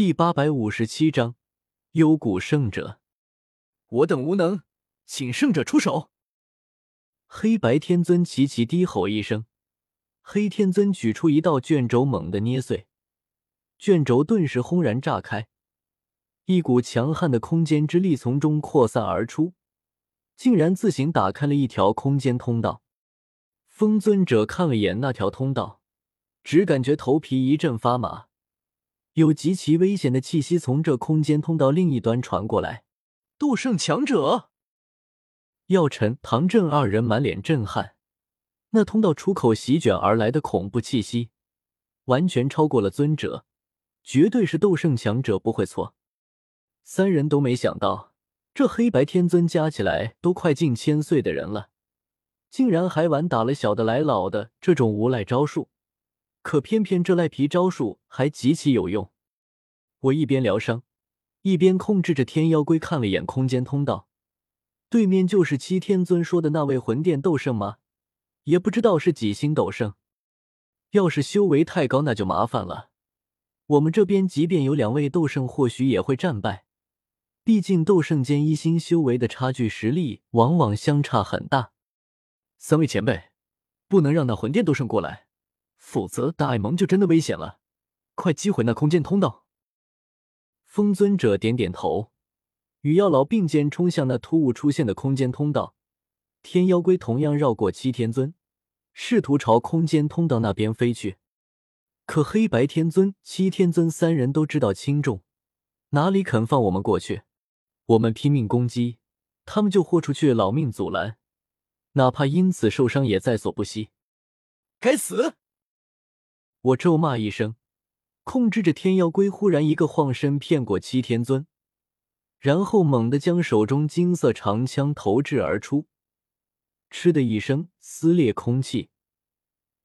第八百五十七章幽谷圣者。我等无能，请圣者出手。黑白天尊齐齐低吼一声，黑天尊举出一道卷轴，猛地捏碎，卷轴顿时轰然炸开，一股强悍的空间之力从中扩散而出，竟然自行打开了一条空间通道。风尊者看了眼那条通道，只感觉头皮一阵发麻。有极其危险的气息从这空间通道另一端传过来，斗圣强者，药尘、唐振二人满脸震撼。那通道出口席卷而来的恐怖气息，完全超过了尊者，绝对是斗圣强者不会错。三人都没想到，这黑白天尊加起来都快近千岁的人了，竟然还玩打了小的来老的这种无赖招数。可偏偏这赖皮招数还极其有用。我一边疗伤，一边控制着天妖龟看了眼空间通道，对面就是七天尊说的那位魂殿斗圣吗？也不知道是几星斗圣。要是修为太高，那就麻烦了。我们这边即便有两位斗圣，或许也会战败。毕竟斗圣间一星修为的差距，实力往往相差很大。三位前辈，不能让那魂殿斗圣过来。否则，大爱盟就真的危险了！快击毁那空间通道！风尊者点点头，与药老并肩冲向那突兀出现的空间通道。天妖龟同样绕过七天尊，试图朝空间通道那边飞去。可黑白天尊、七天尊三人都知道轻重，哪里肯放我们过去？我们拼命攻击，他们就豁出去老命阻拦，哪怕因此受伤也在所不惜。该死！我咒骂一声，控制着天妖龟，忽然一个晃身骗过七天尊，然后猛地将手中金色长枪投掷而出，嗤的一声撕裂空气，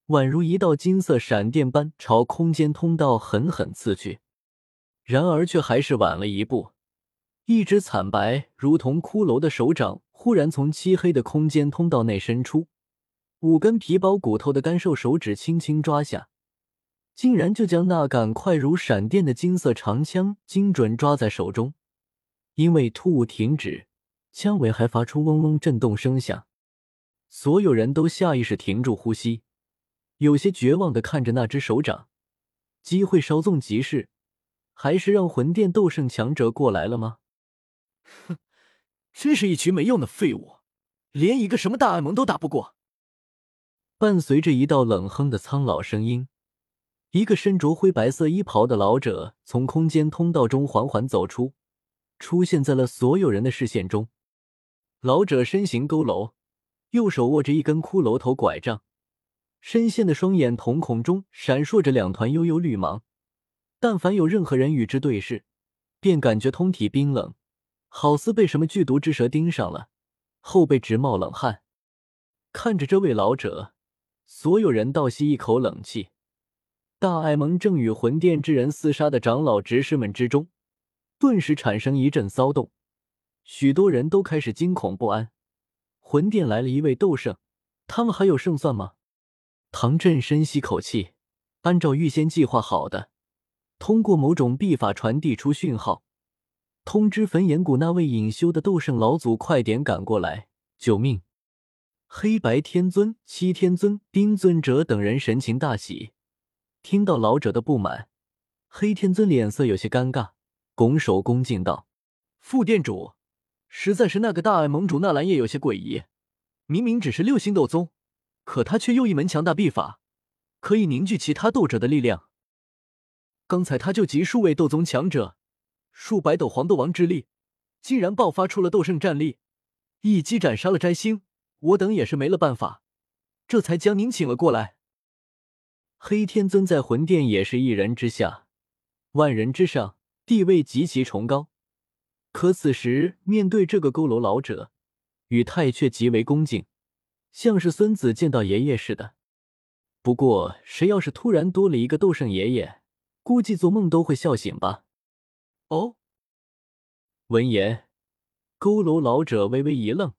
宛如一道金色闪电般朝空间通道狠狠刺去。然而却还是晚了一步，一只惨白如同骷髅的手掌忽然从漆黑的空间通道内伸出，五根皮包骨头的干瘦手指轻轻抓下。竟然就将那杆快如闪电的金色长枪精准抓在手中，因为突兀停止，枪尾还发出嗡嗡震动声响。所有人都下意识停住呼吸，有些绝望的看着那只手掌。机会稍纵即逝，还是让魂殿斗圣强者过来了吗？哼，真是一群没用的废物，连一个什么大爱盟都打不过。伴随着一道冷哼的苍老声音。一个身着灰白色衣袍的老者从空间通道中缓缓走出，出现在了所有人的视线中。老者身形佝偻，右手握着一根骷髅头拐杖，深陷的双眼瞳孔中闪烁着两团幽幽绿芒。但凡有任何人与之对视，便感觉通体冰冷，好似被什么剧毒之蛇盯上了，后背直冒冷汗。看着这位老者，所有人倒吸一口冷气。大爱盟正与魂殿之人厮杀的长老执事们之中，顿时产生一阵骚动，许多人都开始惊恐不安。魂殿来了一位斗圣，他们还有胜算吗？唐振深吸口气，按照预先计划好的，通过某种秘法传递出讯号，通知焚炎谷那位隐修的斗圣老祖快点赶过来救命。黑白天尊、七天尊、冰尊者等人神情大喜。听到老者的不满，黑天尊脸色有些尴尬，拱手恭敬道：“副店主，实在是那个大爱盟主纳兰叶有些诡异。明明只是六星斗宗，可他却又一门强大秘法，可以凝聚其他斗者的力量。刚才他就集数位斗宗强者，数百斗黄斗王之力，竟然爆发出了斗圣战力，一击斩杀了摘星。我等也是没了办法，这才将您请了过来。”黑天尊在魂殿也是一人之下，万人之上，地位极其崇高。可此时面对这个佝偻老者，语态却极为恭敬，像是孙子见到爷爷似的。不过，谁要是突然多了一个斗圣爷爷，估计做梦都会笑醒吧。哦。闻言，佝偻老者微微一愣，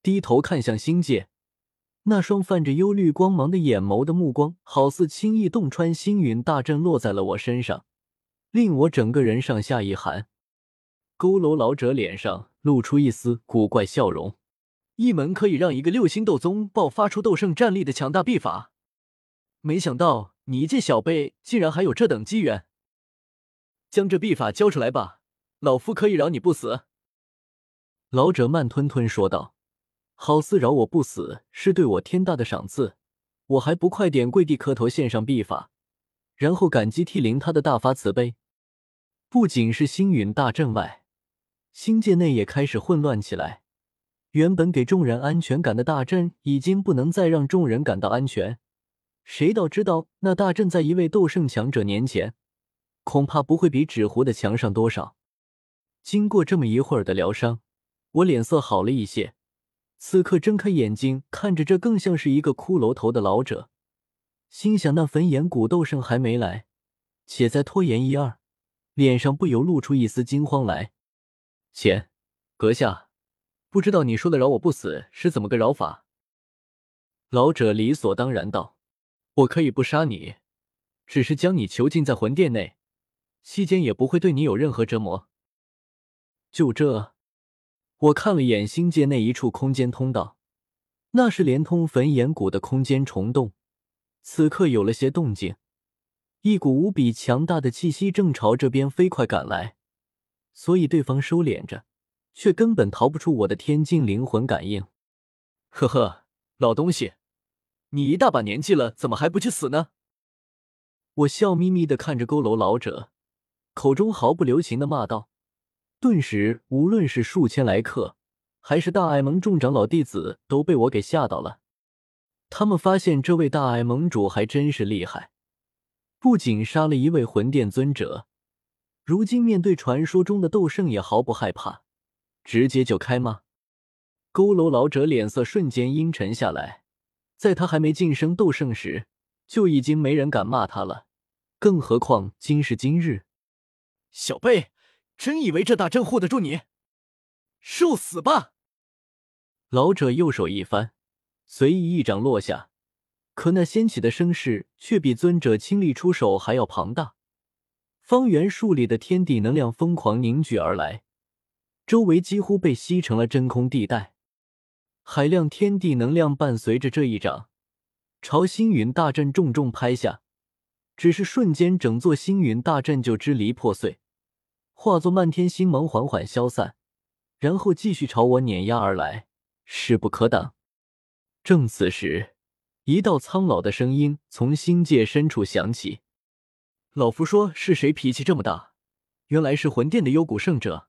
低头看向星界。那双泛着幽绿光芒的眼眸的目光，好似轻易洞穿星陨，大阵落在了我身上，令我整个人上下一寒。佝偻老者脸上露出一丝古怪笑容。一门可以让一个六星斗宗爆发出斗圣战力的强大秘法，没想到你一介小辈竟然还有这等机缘。将这秘法交出来吧，老夫可以饶你不死。”老者慢吞吞说道，“好似饶我不死是对我天大的赏赐，我还不快点跪地磕头献上臂法，然后感激涕零他的大发慈悲？”不仅是星陨大阵外，星界内也开始混乱起来。原本给众人安全感的大阵，已经不能再让众人感到安全。谁道知道那大阵在一位斗圣强者年前，恐怕不会比纸糊的强上多少。经过这么一会儿的疗伤，我脸色好了一些。此刻睁开眼睛看着这更像是一个骷髅头的老者，心想那焚炎古斗圣还没来，且再拖延一二，脸上不由露出一丝惊慌来。前阁下。不知道你说的饶我不死是怎么个饶法？老者理所当然道：“我可以不杀你，只是将你囚禁在魂殿内，期间也不会对你有任何折磨。”就这，我看了眼星界那一处空间通道，那是连通焚炎谷的空间虫洞，此刻有了些动静，一股无比强大的气息正朝这边飞快赶来，所以对方收敛着。却根本逃不出我的天境灵魂感应。呵呵，老东西，你一大把年纪了，怎么还不去死呢？我笑眯眯的看着佝偻老者，口中毫不留情的骂道。顿时，无论是数千来客，还是大爱盟众长老弟子，都被我给吓到了。他们发现这位大爱盟主还真是厉害，不仅杀了一位魂殿尊者，如今面对传说中的斗圣也毫不害怕。直接就开骂？佝偻老者脸色瞬间阴沉下来，在他还没晋升斗圣时，就已经没人敢骂他了，更何况今时今日。小贝，真以为这大阵护得住你？受死吧！老者右手一翻，随意一掌落下，可那掀起的声势却比尊者亲力出手还要庞大，方圆数里的天地能量疯狂凝聚而来。周围几乎被吸成了真空地带，海量天地能量伴随着这一掌，朝星云大阵重重拍下。只是瞬间，整座星云大阵就支离破碎，化作漫天星芒缓缓消散，然后继续朝我碾压而来，势不可挡。正此时，一道苍老的声音从星界深处响起：“老夫说是谁脾气这么大？原来是魂殿的幽谷圣者。”